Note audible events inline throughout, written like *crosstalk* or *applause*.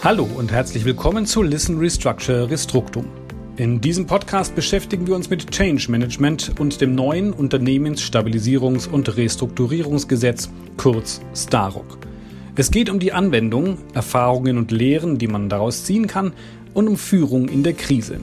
Hallo und herzlich willkommen zu Listen Restructure Restructum. In diesem Podcast beschäftigen wir uns mit Change Management und dem neuen Unternehmensstabilisierungs- und Restrukturierungsgesetz, kurz STAROC. Es geht um die Anwendung, Erfahrungen und Lehren, die man daraus ziehen kann, und um Führung in der Krise.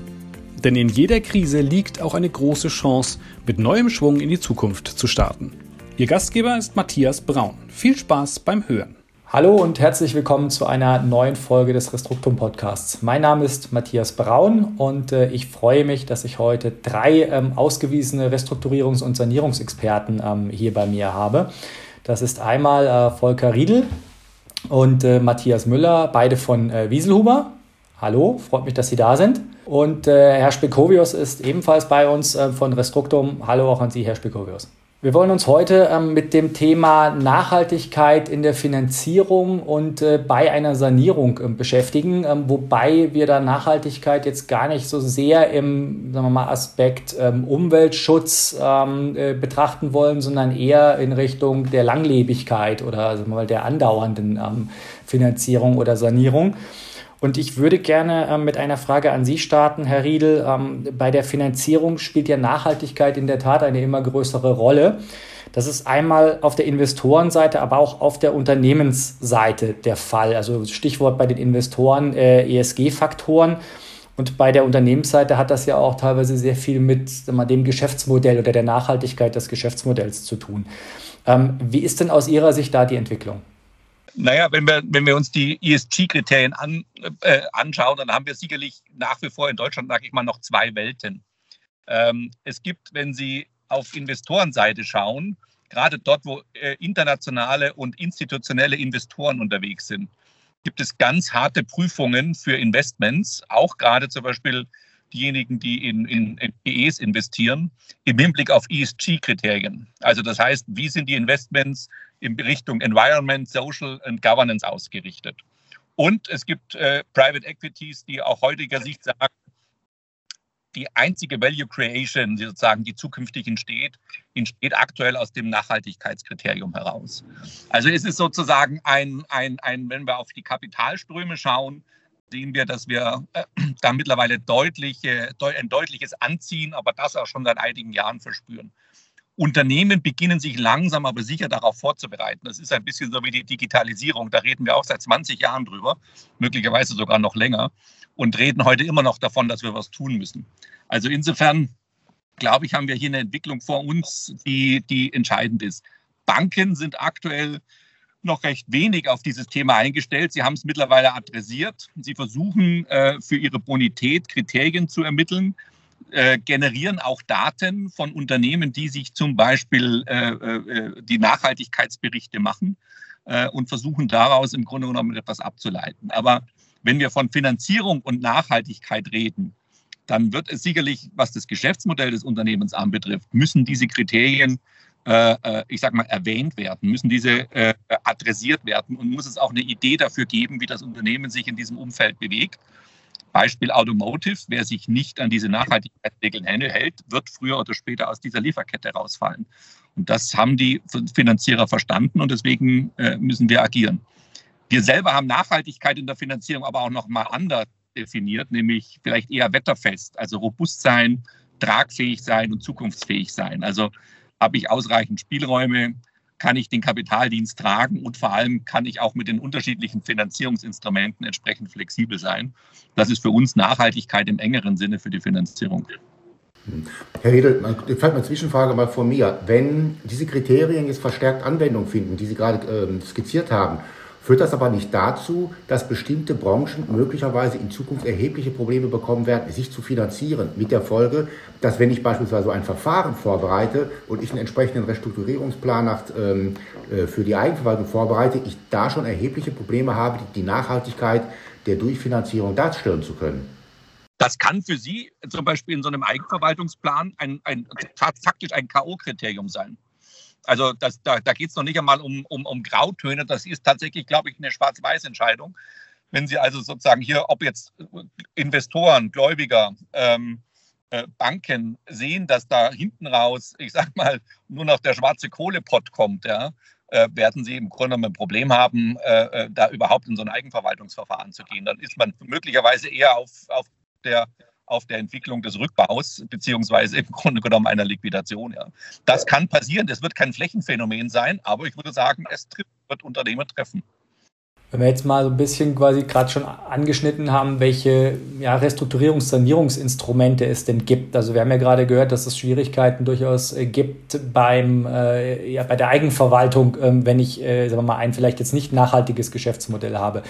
Denn in jeder Krise liegt auch eine große Chance, mit neuem Schwung in die Zukunft zu starten. Ihr Gastgeber ist Matthias Braun. Viel Spaß beim Hören. Hallo und herzlich willkommen zu einer neuen Folge des Restruktum Podcasts. Mein Name ist Matthias Braun und äh, ich freue mich, dass ich heute drei ähm, ausgewiesene Restrukturierungs- und Sanierungsexperten ähm, hier bei mir habe. Das ist einmal äh, Volker Riedel und äh, Matthias Müller, beide von äh, Wieselhuber. Hallo, freut mich, dass Sie da sind. Und äh, Herr Spekovius ist ebenfalls bei uns äh, von Restruktum. Hallo auch an Sie, Herr Spekovius. Wir wollen uns heute ähm, mit dem Thema Nachhaltigkeit in der Finanzierung und äh, bei einer Sanierung äh, beschäftigen, ähm, wobei wir da Nachhaltigkeit jetzt gar nicht so sehr im sagen wir mal, Aspekt ähm, Umweltschutz ähm, äh, betrachten wollen, sondern eher in Richtung der Langlebigkeit oder wir mal, der andauernden ähm, Finanzierung oder Sanierung. Und ich würde gerne ähm, mit einer Frage an Sie starten, Herr Riedel. Ähm, bei der Finanzierung spielt ja Nachhaltigkeit in der Tat eine immer größere Rolle. Das ist einmal auf der Investorenseite, aber auch auf der Unternehmensseite der Fall. Also Stichwort bei den Investoren äh, ESG-Faktoren. Und bei der Unternehmensseite hat das ja auch teilweise sehr viel mit mal, dem Geschäftsmodell oder der Nachhaltigkeit des Geschäftsmodells zu tun. Ähm, wie ist denn aus Ihrer Sicht da die Entwicklung? Naja, wenn wir, wenn wir uns die ESG-Kriterien an, äh, anschauen, dann haben wir sicherlich nach wie vor in Deutschland, sage ich mal, noch zwei Welten. Ähm, es gibt, wenn Sie auf Investorenseite schauen, gerade dort, wo äh, internationale und institutionelle Investoren unterwegs sind, gibt es ganz harte Prüfungen für Investments, auch gerade zum Beispiel diejenigen, die in, in, in investieren, im Hinblick auf ESG-Kriterien. Also das heißt, wie sind die Investments in Richtung Environment, Social und Governance ausgerichtet? Und es gibt äh, Private Equities, die auch heutiger Sicht sagen, die einzige Value Creation, sozusagen, die zukünftig entsteht, entsteht aktuell aus dem Nachhaltigkeitskriterium heraus. Also es ist sozusagen ein, ein, ein wenn wir auf die Kapitalströme schauen, sehen wir, dass wir äh, *clears throat* da mittlerweile deutliche, ein deutliches Anziehen, aber das auch schon seit einigen Jahren verspüren. Unternehmen beginnen sich langsam aber sicher darauf vorzubereiten. Das ist ein bisschen so wie die Digitalisierung. Da reden wir auch seit 20 Jahren drüber, möglicherweise sogar noch länger, und reden heute immer noch davon, dass wir was tun müssen. Also insofern, glaube ich, haben wir hier eine Entwicklung vor uns, die, die entscheidend ist. Banken sind aktuell noch recht wenig auf dieses Thema eingestellt. Sie haben es mittlerweile adressiert. Sie versuchen äh, für ihre Bonität Kriterien zu ermitteln, äh, generieren auch Daten von Unternehmen, die sich zum Beispiel äh, die Nachhaltigkeitsberichte machen und versuchen daraus im Grunde genommen etwas abzuleiten. Aber wenn wir von Finanzierung und Nachhaltigkeit reden, dann wird es sicherlich, was das Geschäftsmodell des Unternehmens anbetrifft, müssen diese Kriterien ich sag mal, erwähnt werden, müssen diese äh, adressiert werden und muss es auch eine Idee dafür geben, wie das Unternehmen sich in diesem Umfeld bewegt. Beispiel Automotive, wer sich nicht an diese Nachhaltigkeitsregeln hält, wird früher oder später aus dieser Lieferkette rausfallen. Und das haben die Finanzierer verstanden und deswegen müssen wir agieren. Wir selber haben Nachhaltigkeit in der Finanzierung aber auch noch mal anders definiert, nämlich vielleicht eher wetterfest, also robust sein, tragfähig sein und zukunftsfähig sein. Also habe ich ausreichend Spielräume? Kann ich den Kapitaldienst tragen? Und vor allem kann ich auch mit den unterschiedlichen Finanzierungsinstrumenten entsprechend flexibel sein? Das ist für uns Nachhaltigkeit im engeren Sinne für die Finanzierung. Herr Hedel, vielleicht mal eine Zwischenfrage mal von mir. Wenn diese Kriterien jetzt verstärkt Anwendung finden, die Sie gerade äh, skizziert haben, Führt das aber nicht dazu, dass bestimmte Branchen möglicherweise in Zukunft erhebliche Probleme bekommen werden, sich zu finanzieren? Mit der Folge, dass wenn ich beispielsweise ein Verfahren vorbereite und ich einen entsprechenden Restrukturierungsplan nach, ähm, äh, für die Eigenverwaltung vorbereite, ich da schon erhebliche Probleme habe, die Nachhaltigkeit der Durchfinanzierung darstellen zu können? Das kann für Sie zum Beispiel in so einem Eigenverwaltungsplan ein, ein, faktisch ein K.O.-Kriterium sein. Also das, da, da geht es noch nicht einmal um, um, um Grautöne. Das ist tatsächlich, glaube ich, eine Schwarz-Weiß-Entscheidung. Wenn Sie also sozusagen hier, ob jetzt Investoren, Gläubiger, ähm, äh, Banken sehen, dass da hinten raus, ich sag mal, nur noch der schwarze Kohlepott kommt, ja, äh, werden sie im Grunde genommen ein Problem haben, äh, da überhaupt in so ein Eigenverwaltungsverfahren zu gehen. Dann ist man möglicherweise eher auf, auf der auf der Entwicklung des Rückbaus, beziehungsweise im Grunde genommen einer Liquidation. Ja. Das kann passieren, das wird kein Flächenphänomen sein, aber ich würde sagen, es trifft, wird Unternehmer treffen. Wenn wir jetzt mal so ein bisschen quasi gerade schon angeschnitten haben, welche ja, Restrukturierungs-, Sanierungsinstrumente es denn gibt. Also wir haben ja gerade gehört, dass es Schwierigkeiten durchaus äh, gibt beim, äh, ja, bei der Eigenverwaltung, äh, wenn ich, äh, sagen wir mal, ein vielleicht jetzt nicht nachhaltiges Geschäftsmodell habe.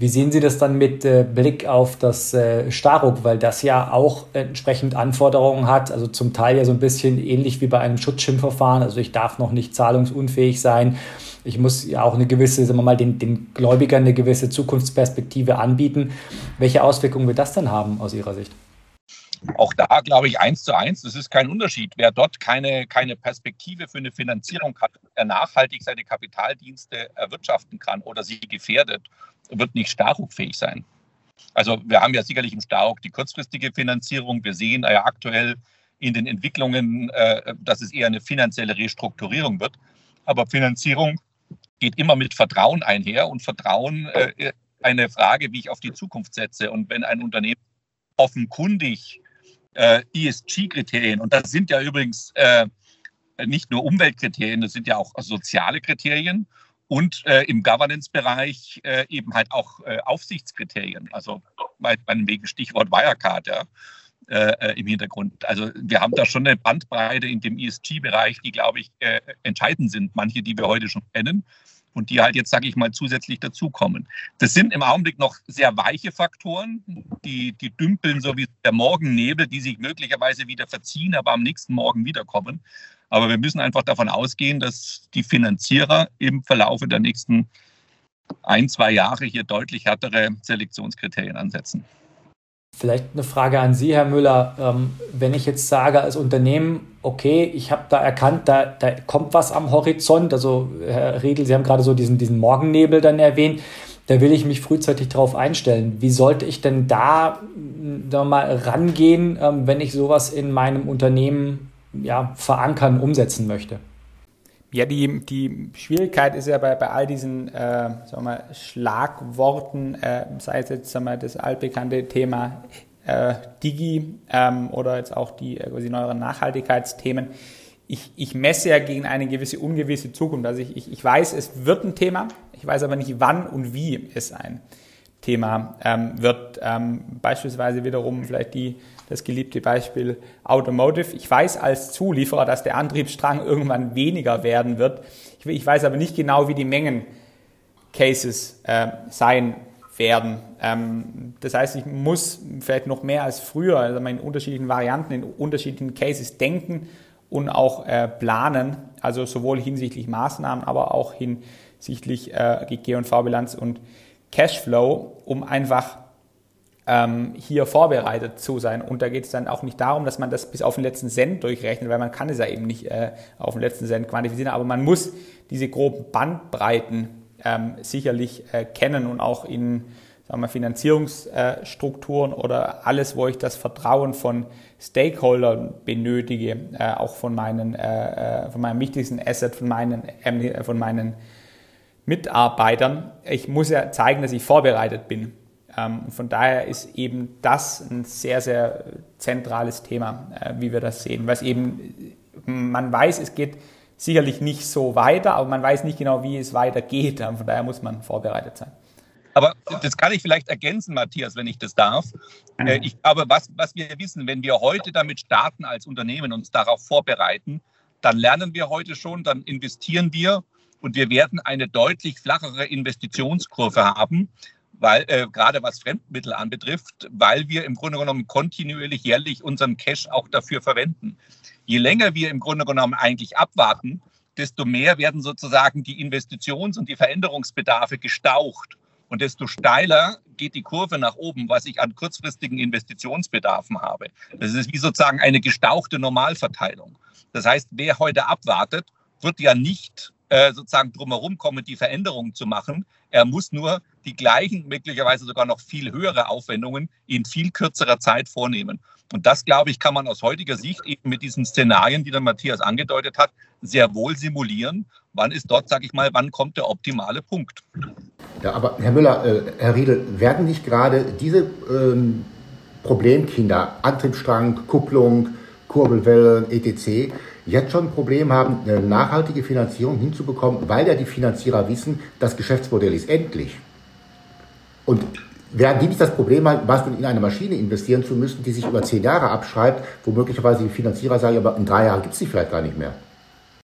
Wie sehen Sie das dann mit äh, Blick auf das äh, Staruk, weil das ja auch entsprechend Anforderungen hat, also zum Teil ja so ein bisschen ähnlich wie bei einem Schutzschirmverfahren, also ich darf noch nicht zahlungsunfähig sein. Ich muss ja auch eine gewisse, sagen wir mal, den, den Gläubigern eine gewisse Zukunftsperspektive anbieten. Welche Auswirkungen wird das dann haben aus Ihrer Sicht? Auch da glaube ich eins zu eins, das ist kein Unterschied. Wer dort keine, keine Perspektive für eine Finanzierung hat, der nachhaltig seine Kapitaldienste erwirtschaften kann oder sie gefährdet, wird nicht starrugfähig sein. Also wir haben ja sicherlich im Staruk die kurzfristige Finanzierung. Wir sehen ja aktuell in den Entwicklungen, äh, dass es eher eine finanzielle Restrukturierung wird. Aber Finanzierung geht immer mit Vertrauen einher und Vertrauen äh, eine Frage, wie ich auf die Zukunft setze. Und wenn ein Unternehmen offenkundig äh, ESG-Kriterien. Und das sind ja übrigens äh, nicht nur Umweltkriterien, das sind ja auch soziale Kriterien und äh, im Governance-Bereich äh, eben halt auch äh, Aufsichtskriterien. Also meinetwegen Stichwort Wirecard ja, äh, im Hintergrund. Also wir haben da schon eine Bandbreite in dem ESG-Bereich, die, glaube ich, entscheidend sind. Manche, die wir heute schon kennen und die halt jetzt, sage ich mal, zusätzlich dazukommen. Das sind im Augenblick noch sehr weiche Faktoren, die, die dümpeln so wie der Morgennebel, die sich möglicherweise wieder verziehen, aber am nächsten Morgen wiederkommen. Aber wir müssen einfach davon ausgehen, dass die Finanzierer im Verlaufe der nächsten ein, zwei Jahre hier deutlich härtere Selektionskriterien ansetzen. Vielleicht eine Frage an Sie, Herr Müller. Ähm, wenn ich jetzt sage als Unternehmen, okay, ich habe da erkannt, da, da kommt was am Horizont, also Herr Riedel, Sie haben gerade so diesen, diesen Morgennebel dann erwähnt, da will ich mich frühzeitig darauf einstellen. Wie sollte ich denn da sagen wir mal, rangehen, ähm, wenn ich sowas in meinem Unternehmen ja, verankern, umsetzen möchte? Ja, die, die Schwierigkeit ist ja bei, bei all diesen äh, sagen wir Schlagworten, äh, sei es jetzt sagen wir, das altbekannte Thema äh, Digi ähm, oder jetzt auch die äh, quasi neueren Nachhaltigkeitsthemen. Ich, ich messe ja gegen eine gewisse ungewisse Zukunft. Also ich, ich, ich weiß, es wird ein Thema, ich weiß aber nicht, wann und wie es ein Thema ähm, wird. Ähm, beispielsweise wiederum vielleicht die das geliebte Beispiel Automotive. Ich weiß als Zulieferer, dass der Antriebsstrang irgendwann weniger werden wird. Ich, weiß aber nicht genau, wie die Mengen-Cases äh, sein werden. Ähm, das heißt, ich muss vielleicht noch mehr als früher, also in unterschiedlichen Varianten, in unterschiedlichen Cases denken und auch äh, planen, also sowohl hinsichtlich Maßnahmen, aber auch hinsichtlich äh, G&V-Bilanz und Cashflow, um einfach ähm, hier vorbereitet zu sein. Und da geht es dann auch nicht darum, dass man das bis auf den letzten Cent durchrechnet, weil man kann es ja eben nicht äh, auf den letzten Cent quantifizieren, aber man muss diese groben Bandbreiten ähm, sicherlich äh, kennen und auch in sagen wir, Finanzierungsstrukturen oder alles, wo ich das Vertrauen von Stakeholdern benötige, äh, auch von meinen, äh, äh, von meinem wichtigsten Asset, von meinen, äh, von meinen Mitarbeitern. Ich muss ja zeigen, dass ich vorbereitet bin. Ähm, und von daher ist eben das ein sehr, sehr zentrales Thema, äh, wie wir das sehen. Was eben, man weiß, es geht sicherlich nicht so weiter, aber man weiß nicht genau, wie es weitergeht. Von daher muss man vorbereitet sein. Aber das kann ich vielleicht ergänzen, Matthias, wenn ich das darf. Äh, ich glaube, was, was wir wissen, wenn wir heute damit starten als Unternehmen, uns darauf vorbereiten, dann lernen wir heute schon, dann investieren wir und wir werden eine deutlich flachere Investitionskurve haben, weil äh, gerade was Fremdmittel anbetrifft, weil wir im Grunde genommen kontinuierlich jährlich unseren Cash auch dafür verwenden. Je länger wir im Grunde genommen eigentlich abwarten, desto mehr werden sozusagen die Investitions- und die Veränderungsbedarfe gestaucht. Und desto steiler geht die Kurve nach oben, was ich an kurzfristigen Investitionsbedarfen habe. Das ist wie sozusagen eine gestauchte Normalverteilung. Das heißt, wer heute abwartet, wird ja nicht äh, sozusagen drumherum kommen, die Veränderungen zu machen. Er muss nur die gleichen, möglicherweise sogar noch viel höhere Aufwendungen in viel kürzerer Zeit vornehmen. Und das, glaube ich, kann man aus heutiger Sicht eben mit diesen Szenarien, die der Matthias angedeutet hat, sehr wohl simulieren. Wann ist dort, sage ich mal, wann kommt der optimale Punkt? Ja, aber Herr Müller, äh, Herr Riedel, werden nicht gerade diese ähm, Problemkinder, Antriebsstrang, Kupplung, Kurbelwellen, etc., jetzt schon ein Problem haben, eine nachhaltige Finanzierung hinzubekommen, weil ja die Finanzierer wissen, das Geschäftsmodell ist endlich. Und werden die nicht das Problem haben, was in eine Maschine investieren zu müssen, die sich über zehn Jahre abschreibt, wo möglicherweise die Finanzierer sagen, aber in drei Jahren gibt es die vielleicht gar nicht mehr?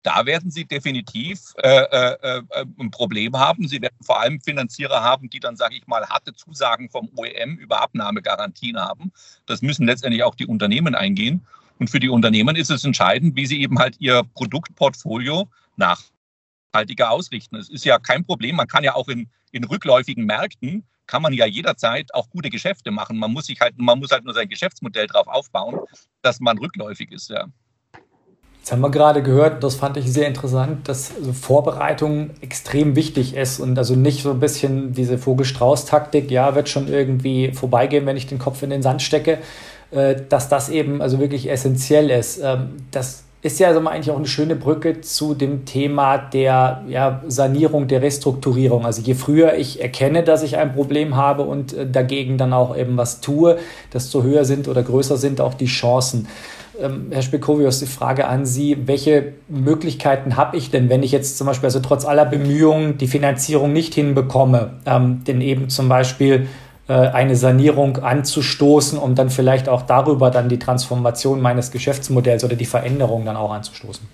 Da werden Sie definitiv äh, äh, äh, ein Problem haben. Sie werden vor allem Finanzierer haben, die dann, sage ich mal, harte Zusagen vom OEM über Abnahmegarantien haben. Das müssen letztendlich auch die Unternehmen eingehen. Und für die Unternehmen ist es entscheidend, wie sie eben halt ihr Produktportfolio nachhaltiger ausrichten. Es ist ja kein Problem. Man kann ja auch in, in rückläufigen Märkten kann man ja jederzeit auch gute Geschäfte machen. Man muss sich halt, man muss halt nur sein Geschäftsmodell darauf aufbauen, dass man rückläufig ist, ja. Jetzt haben wir gerade gehört, das fand ich sehr interessant, dass also Vorbereitung extrem wichtig ist und also nicht so ein bisschen diese Vogelstrauß-Taktik, ja, wird schon irgendwie vorbeigehen, wenn ich den Kopf in den Sand stecke, äh, dass das eben also wirklich essentiell ist. Ähm, das ist ja also eigentlich auch eine schöne Brücke zu dem Thema der ja, Sanierung, der Restrukturierung. Also je früher ich erkenne, dass ich ein Problem habe und äh, dagegen dann auch eben was tue, desto höher sind oder größer sind auch die Chancen. Ähm, Herr Spekovius, die Frage an Sie, welche Möglichkeiten habe ich denn, wenn ich jetzt zum Beispiel also trotz aller Bemühungen die Finanzierung nicht hinbekomme, ähm, denn eben zum Beispiel eine Sanierung anzustoßen, um dann vielleicht auch darüber dann die Transformation meines Geschäftsmodells oder die Veränderung dann auch anzustoßen?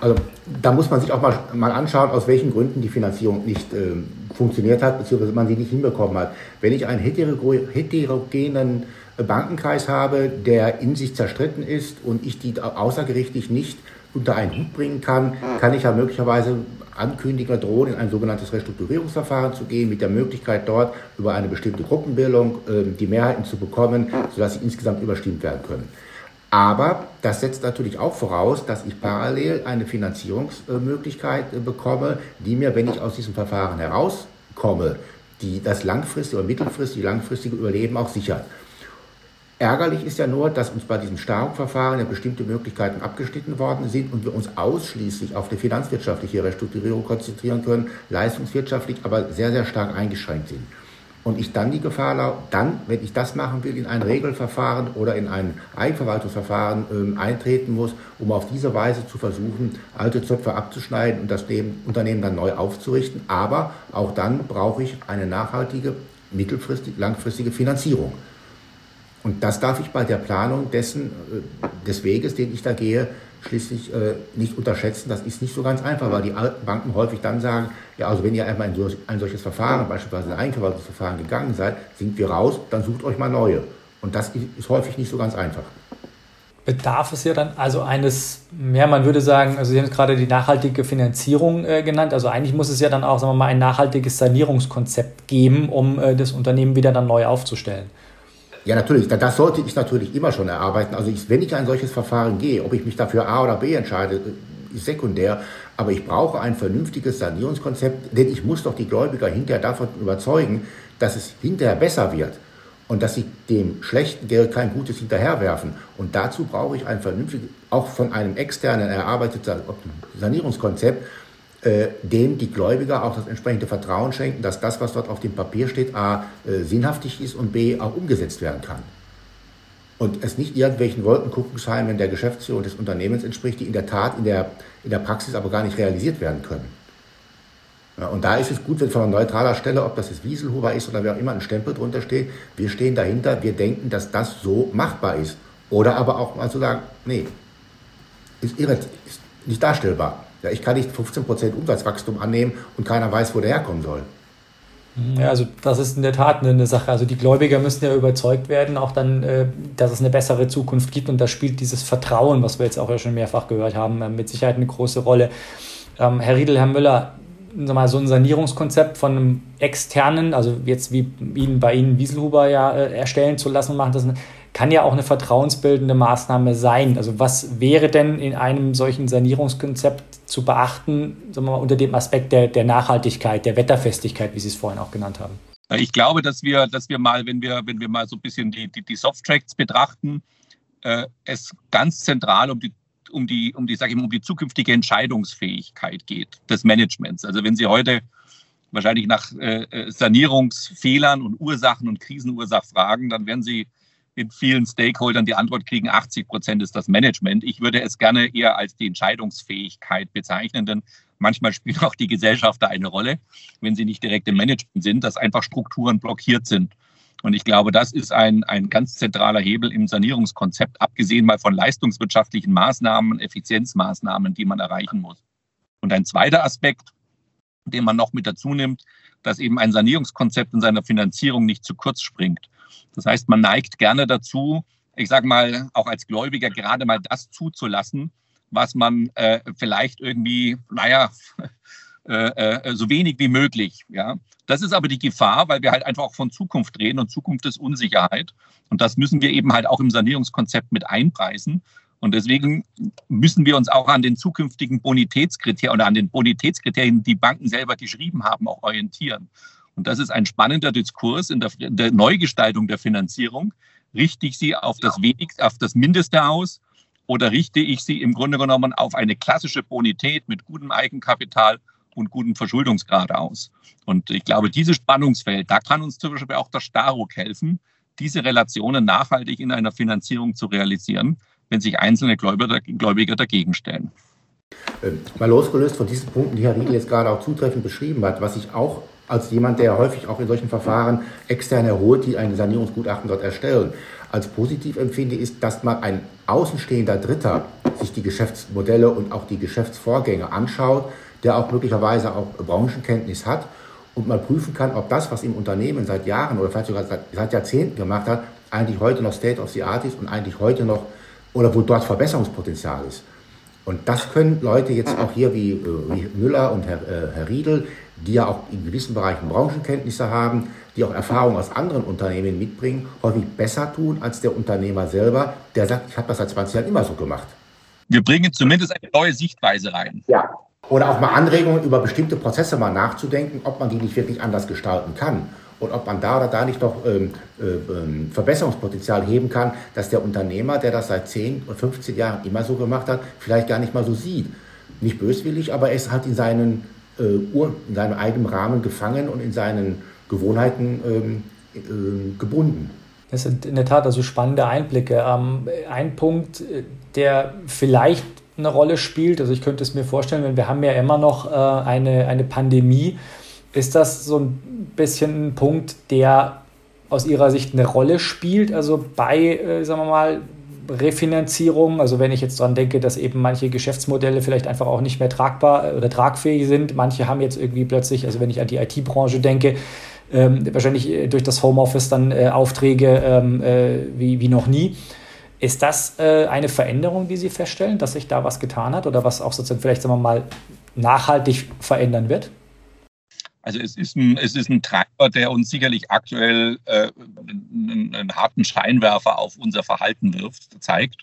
Also da muss man sich auch mal, mal anschauen, aus welchen Gründen die Finanzierung nicht äh, funktioniert hat, beziehungsweise man sie nicht hinbekommen hat. Wenn ich einen heterogenen Bankenkreis habe, der in sich zerstritten ist und ich die außergerichtlich nicht unter einen Hut bringen kann, kann ich ja möglicherweise ankündigen oder drohen, in ein sogenanntes Restrukturierungsverfahren zu gehen, mit der Möglichkeit dort über eine bestimmte Gruppenbildung äh, die Mehrheiten zu bekommen, sodass sie insgesamt überstimmt werden können. Aber das setzt natürlich auch voraus, dass ich parallel eine Finanzierungsmöglichkeit äh, bekomme, die mir, wenn ich aus diesem Verfahren herauskomme, die das langfristige oder mittelfristige, langfristige Überleben auch sichert. Ärgerlich ist ja nur, dass uns bei diesem Starkverfahren ja bestimmte Möglichkeiten abgeschnitten worden sind und wir uns ausschließlich auf die finanzwirtschaftliche Restrukturierung konzentrieren können, leistungswirtschaftlich aber sehr, sehr stark eingeschränkt sind. Und ich dann die Gefahr, dann, wenn ich das machen will, in ein Regelverfahren oder in ein Eigenverwaltungsverfahren ähm, eintreten muss, um auf diese Weise zu versuchen, alte Zöpfe abzuschneiden und das Unternehmen dann neu aufzurichten. Aber auch dann brauche ich eine nachhaltige, mittelfristig, langfristige Finanzierung. Und das darf ich bei der Planung dessen, äh, des Weges, den ich da gehe, schließlich äh, nicht unterschätzen. Das ist nicht so ganz einfach, weil die Banken häufig dann sagen, ja, also wenn ihr einmal in ein solches Verfahren, beispielsweise ein Eigenverwaltungsverfahren gegangen seid, sind wir raus, dann sucht euch mal neue. Und das ist häufig nicht so ganz einfach. Bedarf es ja dann also eines, ja, man würde sagen, also Sie haben gerade die nachhaltige Finanzierung äh, genannt, also eigentlich muss es ja dann auch, sagen wir mal, ein nachhaltiges Sanierungskonzept geben, um äh, das Unternehmen wieder dann neu aufzustellen. Ja, natürlich. Das sollte ich natürlich immer schon erarbeiten. Also ich, wenn ich ein solches Verfahren gehe, ob ich mich dafür A oder B entscheide, ist sekundär. Aber ich brauche ein vernünftiges Sanierungskonzept, denn ich muss doch die Gläubiger hinterher davon überzeugen, dass es hinterher besser wird und dass sie dem schlechten Geld kein Gutes hinterherwerfen. Und dazu brauche ich ein vernünftiges, auch von einem externen erarbeitetes Sanierungskonzept, äh, dem die Gläubiger auch das entsprechende Vertrauen schenken, dass das, was dort auf dem Papier steht, a. Äh, sinnhaftig ist und b. auch umgesetzt werden kann. Und es nicht irgendwelchen Wolkenkuckucksheimen der Geschäftsführung des Unternehmens entspricht, die in der Tat in der, in der Praxis aber gar nicht realisiert werden können. Ja, und da ist es gut, wenn von neutraler Stelle, ob das jetzt Wieselhuber ist oder wer auch immer, ein Stempel drunter steht, wir stehen dahinter, wir denken, dass das so machbar ist. Oder aber auch mal zu sagen, nee, ist, irre, ist nicht darstellbar. Ja, ich kann nicht 15% Umsatzwachstum annehmen und keiner weiß, wo der herkommen soll. Ja, also das ist in der Tat eine Sache. Also die Gläubiger müssen ja überzeugt werden, auch dann, äh, dass es eine bessere Zukunft gibt. Und da spielt dieses Vertrauen, was wir jetzt auch ja schon mehrfach gehört haben, äh, mit Sicherheit eine große Rolle. Ähm, Herr Riedel, Herr Müller, mal, so ein Sanierungskonzept von einem externen, also jetzt wie Ihnen bei Ihnen Wieselhuber ja äh, erstellen zu lassen, machen das kann ja auch eine vertrauensbildende Maßnahme sein. Also was wäre denn in einem solchen Sanierungskonzept zu beachten, sagen wir mal, unter dem Aspekt der, der Nachhaltigkeit, der Wetterfestigkeit, wie Sie es vorhin auch genannt haben? Ich glaube, dass wir, dass wir mal, wenn wir, wenn wir mal so ein bisschen die, die, die Soft-Tracks betrachten, äh, es ganz zentral um die um die, um die, sage ich mal, um die zukünftige Entscheidungsfähigkeit geht des Managements. Also wenn Sie heute wahrscheinlich nach äh, äh Sanierungsfehlern und Ursachen und Krisenursachen fragen, dann werden Sie in vielen Stakeholdern die Antwort kriegen, 80 Prozent ist das Management. Ich würde es gerne eher als die Entscheidungsfähigkeit bezeichnen, denn manchmal spielt auch die Gesellschaft da eine Rolle, wenn sie nicht direkt im Management sind, dass einfach Strukturen blockiert sind. Und ich glaube, das ist ein, ein ganz zentraler Hebel im Sanierungskonzept, abgesehen mal von leistungswirtschaftlichen Maßnahmen, Effizienzmaßnahmen, die man erreichen muss. Und ein zweiter Aspekt, den man noch mit dazu nimmt, dass eben ein Sanierungskonzept in seiner Finanzierung nicht zu kurz springt. Das heißt, man neigt gerne dazu, ich sage mal, auch als Gläubiger gerade mal das zuzulassen, was man äh, vielleicht irgendwie, naja, *laughs* äh, äh, so wenig wie möglich. Ja, das ist aber die Gefahr, weil wir halt einfach auch von Zukunft reden und Zukunft ist Unsicherheit. Und das müssen wir eben halt auch im Sanierungskonzept mit einpreisen. Und deswegen müssen wir uns auch an den zukünftigen Bonitätskriterien oder an den Bonitätskriterien, die Banken selber geschrieben haben, auch orientieren. Und das ist ein spannender Diskurs in der, in der Neugestaltung der Finanzierung. Richte ich sie auf das wenigste, auf das Mindeste aus oder richte ich sie im Grunde genommen auf eine klassische Bonität mit gutem Eigenkapital und guten Verschuldungsgrad aus? Und ich glaube, dieses Spannungsfeld, da kann uns zum Beispiel auch der Staruk helfen, diese Relationen nachhaltig in einer Finanzierung zu realisieren, wenn sich einzelne Gläubiger, dagegen stellen. Ähm, mal losgelöst von diesen Punkten, die Herr Riegel jetzt gerade auch zutreffend beschrieben hat, was ich auch als jemand, der häufig auch in solchen Verfahren extern erholt, die ein Sanierungsgutachten dort erstellen, als positiv empfinde, ist, dass mal ein außenstehender Dritter sich die Geschäftsmodelle und auch die Geschäftsvorgänge anschaut, der auch möglicherweise auch Branchenkenntnis hat und mal prüfen kann, ob das, was im Unternehmen seit Jahren oder vielleicht sogar seit, seit Jahrzehnten gemacht hat, eigentlich heute noch State of the Art ist und eigentlich heute noch oder wo dort Verbesserungspotenzial ist. Und das können Leute jetzt auch hier wie, äh, wie Müller und Herr, äh, Herr Riedel, die ja auch in gewissen Bereichen Branchenkenntnisse haben, die auch Erfahrungen aus anderen Unternehmen mitbringen, häufig besser tun als der Unternehmer selber, der sagt, ich habe das seit 20 Jahren immer so gemacht. Wir bringen zumindest eine neue Sichtweise rein. Ja. Oder auch mal Anregungen über bestimmte Prozesse mal nachzudenken, ob man die nicht wirklich anders gestalten kann und ob man da oder da nicht noch ähm, äh, ähm, Verbesserungspotenzial heben kann, dass der Unternehmer, der das seit 10 oder 15 Jahren immer so gemacht hat, vielleicht gar nicht mal so sieht. Nicht böswillig, aber er ist halt in, seinen, äh, in seinem eigenen Rahmen gefangen und in seinen Gewohnheiten ähm, äh, gebunden. Das sind in der Tat also spannende Einblicke. Ähm, ein Punkt, äh, der vielleicht eine Rolle spielt, also ich könnte es mir vorstellen, wenn wir haben ja immer noch äh, eine, eine Pandemie, ist das so ein bisschen ein Punkt, der aus Ihrer Sicht eine Rolle spielt, also bei, äh, sagen wir mal, Refinanzierung, also wenn ich jetzt daran denke, dass eben manche Geschäftsmodelle vielleicht einfach auch nicht mehr tragbar oder tragfähig sind. Manche haben jetzt irgendwie plötzlich, also wenn ich an die IT-Branche denke, ähm, wahrscheinlich äh, durch das Homeoffice dann äh, Aufträge ähm, äh, wie, wie noch nie. Ist das äh, eine Veränderung, die Sie feststellen, dass sich da was getan hat oder was auch sozusagen vielleicht, sagen wir mal, nachhaltig verändern wird? Also es ist ein, es ist ein Treiber, der uns sicherlich aktuell äh, einen, einen, harten Scheinwerfer auf unser Verhalten wirft, zeigt.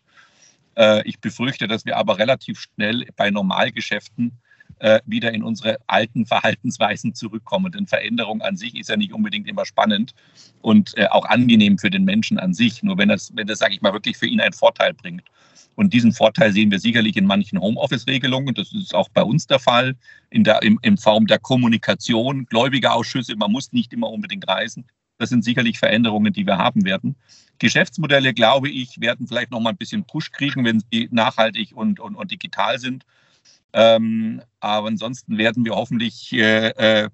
Äh, ich befürchte, dass wir aber relativ schnell bei Normalgeschäften äh, wieder in unsere alten Verhaltensweisen zurückkommen. Denn Veränderung an sich ist ja nicht unbedingt immer spannend und äh, auch angenehm für den Menschen an sich. Nur wenn das, wenn das, sage ich mal, wirklich für ihn einen Vorteil bringt. Und diesen Vorteil sehen wir sicherlich in manchen Homeoffice-Regelungen. Das ist auch bei uns der Fall, in, der, in, in Form der Kommunikation, gläubige Ausschüsse. Man muss nicht immer unbedingt reisen. Das sind sicherlich Veränderungen, die wir haben werden. Geschäftsmodelle, glaube ich, werden vielleicht noch mal ein bisschen Push kriegen, wenn sie nachhaltig und, und, und digital sind. Ähm, aber ansonsten werden wir hoffentlich äh, äh,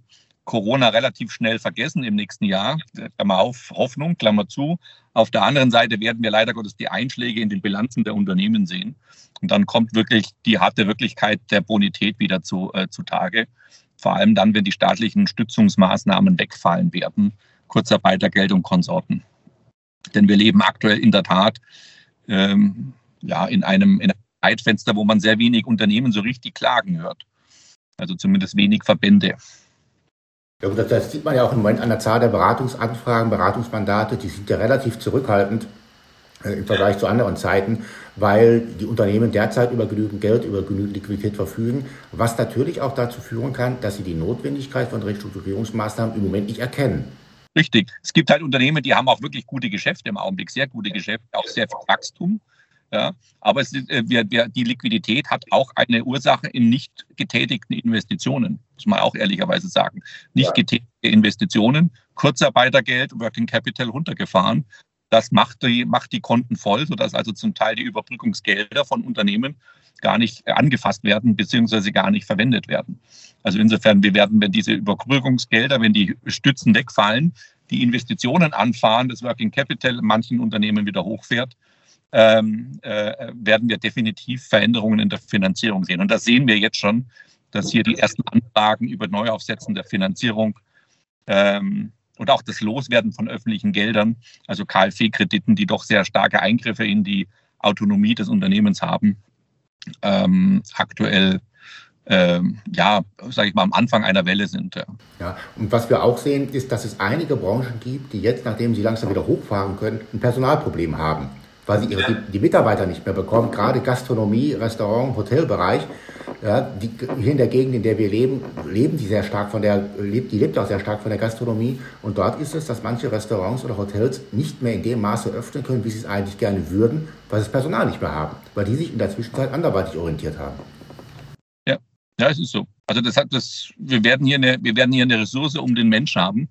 Corona relativ schnell vergessen im nächsten Jahr. Klammer auf, Hoffnung, Klammer zu. Auf der anderen Seite werden wir leider Gottes die Einschläge in den Bilanzen der Unternehmen sehen. Und dann kommt wirklich die harte Wirklichkeit der Bonität wieder zu, äh, zutage. Vor allem dann, wenn die staatlichen Stützungsmaßnahmen wegfallen werden, Kurzarbeitergeld und Konsorten. Denn wir leben aktuell in der Tat ähm, ja, in, einem, in einem Zeitfenster, wo man sehr wenig Unternehmen so richtig klagen hört. Also zumindest wenig Verbände. Ja, das, das sieht man ja auch im Moment an der Zahl der Beratungsanfragen, Beratungsmandate, die sind ja relativ zurückhaltend. äh, im Vergleich zu anderen Zeiten, weil die Unternehmen derzeit über genügend Geld, über genügend Liquidität verfügen, was natürlich auch dazu führen kann, dass sie die Notwendigkeit von Restrukturierungsmaßnahmen im Moment nicht erkennen. Richtig. Es gibt halt Unternehmen, die haben auch wirklich gute Geschäfte im Augenblick, sehr gute Geschäfte, auch sehr viel Wachstum. Ja, aber es, äh, wir, wir, die Liquidität hat auch eine Ursache in nicht getätigten Investitionen, muss man auch ehrlicherweise sagen. Nicht ja. getätigte Investitionen, Kurzarbeitergeld, Working Capital runtergefahren. Das macht die, macht die Konten voll, sodass also zum Teil die Überbrückungsgelder von Unternehmen gar nicht angefasst werden, beziehungsweise gar nicht verwendet werden. Also insofern, wir werden, wenn diese Überbrückungsgelder, wenn die Stützen wegfallen, die Investitionen anfahren, das Working Capital manchen Unternehmen wieder hochfährt, ähm, äh, werden wir definitiv Veränderungen in der Finanzierung sehen. Und das sehen wir jetzt schon, dass hier die ersten Anfragen über Neuaufsetzen der Finanzierung ähm, und auch das Loswerden von öffentlichen Geldern, also KfW-Krediten, die doch sehr starke Eingriffe in die Autonomie des Unternehmens haben, ähm, aktuell ähm, ja, sage ich mal, am Anfang einer Welle sind. Ja. ja, und was wir auch sehen, ist, dass es einige Branchen gibt, die jetzt, nachdem sie langsam wieder hochfahren können, ein Personalproblem haben weil sie ihre, die, die, Mitarbeiter nicht mehr bekommen. Gerade Gastronomie, Restaurant, Hotelbereich, ja, die, hier in der Gegend, in der wir leben, leben die sehr stark von der, die lebt auch sehr stark von der Gastronomie. Und dort ist es, dass manche Restaurants oder Hotels nicht mehr in dem Maße öffnen können, wie sie es eigentlich gerne würden, weil sie das Personal nicht mehr haben, weil die sich in der Zwischenzeit anderweitig orientiert haben. Ja, ja, es ist so. Also das hat das, wir werden hier eine, wir werden hier eine Ressource um den Mensch haben,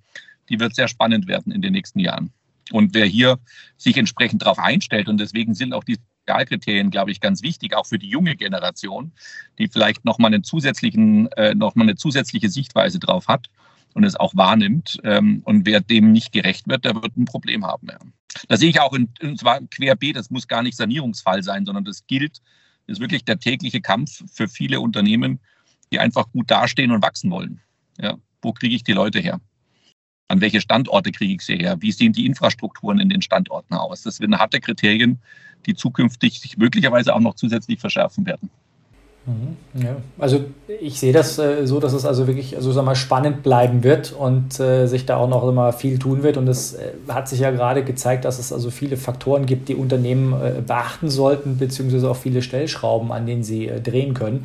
die wird sehr spannend werden in den nächsten Jahren. Und wer hier sich entsprechend darauf einstellt, und deswegen sind auch die Sozialkriterien, glaube ich, ganz wichtig, auch für die junge Generation, die vielleicht nochmal einen zusätzlichen, äh, noch eine zusätzliche Sichtweise drauf hat und es auch wahrnimmt. Ähm, und wer dem nicht gerecht wird, der wird ein Problem haben. Ja. Da sehe ich auch, in, und zwar querbeet, das muss gar nicht Sanierungsfall sein, sondern das gilt, das ist wirklich der tägliche Kampf für viele Unternehmen, die einfach gut dastehen und wachsen wollen. Ja. Wo kriege ich die Leute her? An welche Standorte kriege ich sie her? Wie sehen die Infrastrukturen in den Standorten aus? Das sind harte Kriterien, die zukünftig sich möglicherweise auch noch zusätzlich verschärfen werden. Mhm, ja, also ich sehe das äh, so, dass es also wirklich also sag mal, spannend bleiben wird und äh, sich da auch noch immer viel tun wird. Und es äh, hat sich ja gerade gezeigt, dass es also viele Faktoren gibt, die Unternehmen äh, beachten sollten, beziehungsweise auch viele Stellschrauben, an denen sie äh, drehen können.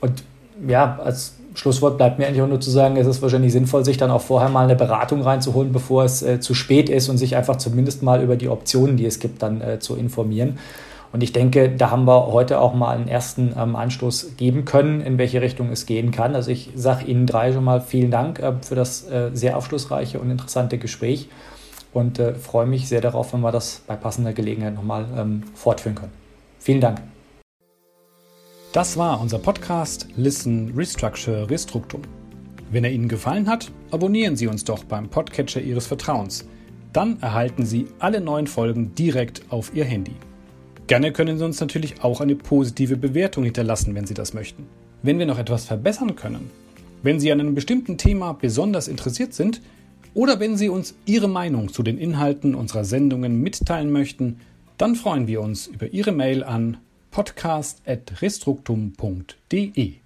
Und ja, als Schlusswort bleibt mir eigentlich auch nur zu sagen, es ist wahrscheinlich sinnvoll, sich dann auch vorher mal eine Beratung reinzuholen, bevor es äh, zu spät ist und sich einfach zumindest mal über die Optionen, die es gibt, dann äh, zu informieren. Und ich denke, da haben wir heute auch mal einen ersten ähm, Anstoß geben können, in welche Richtung es gehen kann. Also ich sage Ihnen drei schon mal vielen Dank äh, für das äh, sehr aufschlussreiche und interessante Gespräch und äh, freue mich sehr darauf, wenn wir das bei passender Gelegenheit nochmal ähm, fortführen können. Vielen Dank. Das war unser Podcast Listen, Restructure, Restruktum. Wenn er Ihnen gefallen hat, abonnieren Sie uns doch beim Podcatcher Ihres Vertrauens. Dann erhalten Sie alle neuen Folgen direkt auf Ihr Handy. Gerne können Sie uns natürlich auch eine positive Bewertung hinterlassen, wenn Sie das möchten. Wenn wir noch etwas verbessern können, wenn Sie an einem bestimmten Thema besonders interessiert sind oder wenn Sie uns Ihre Meinung zu den Inhalten unserer Sendungen mitteilen möchten, dann freuen wir uns über Ihre Mail an podcast.restruktum.de